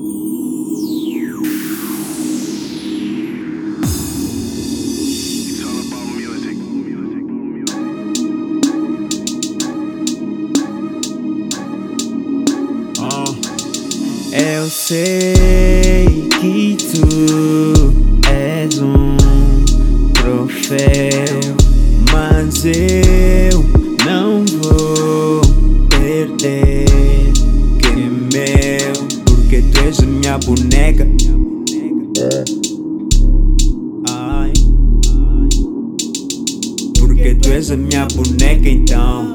Eu sei que tu és um troféu, mas eu minha boneca. Ai, porque tu és a minha boneca então.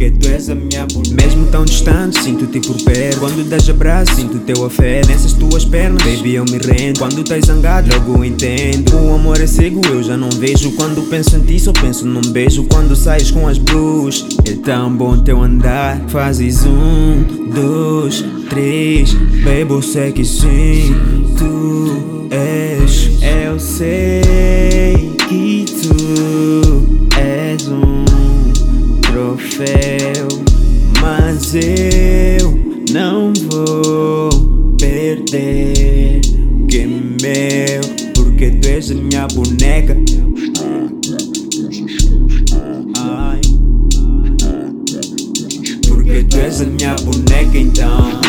Porque tu és a minha boneca Mesmo tão distante, sinto-te por perto. Quando das abraço, sinto teu afeto. Nessas tuas pernas, baby eu me rendo. Quando estás zangado, logo entendo. O amor é cego, eu já não vejo. Quando penso em ti, só penso num beijo. Quando sais com as blues É tão bom teu andar. Fazes um, dois, três. Baby, eu sei que sim Tu és. Eu sei troféu, mas eu não vou perder que é meu, porque tu és a minha boneca. Ai, porque tu és a minha boneca então.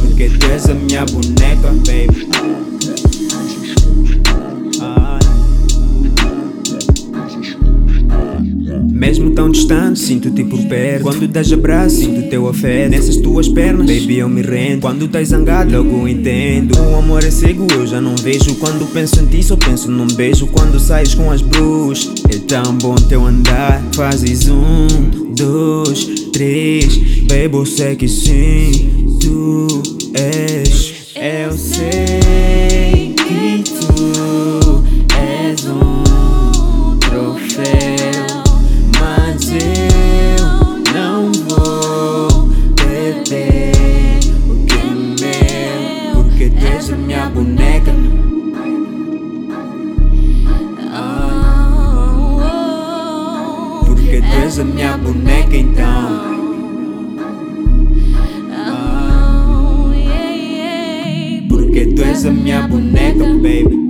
Porque tu és a minha boneca, baby. Mesmo tão distante, sinto-te por perto. Quando das abraço, sinto teu afeto. Nessas tuas pernas, baby, eu me rendo. Quando estás zangado, logo entendo. O amor é cego, eu já não vejo. Quando penso em ti, só penso num beijo. Quando sais com as blues, é tão bom teu andar. Fazes um, dois, três. Baby, eu sei que sim, tu és. Eu sei Porque tu és a minha boneca então. Porque tu és a minha boneca, baby.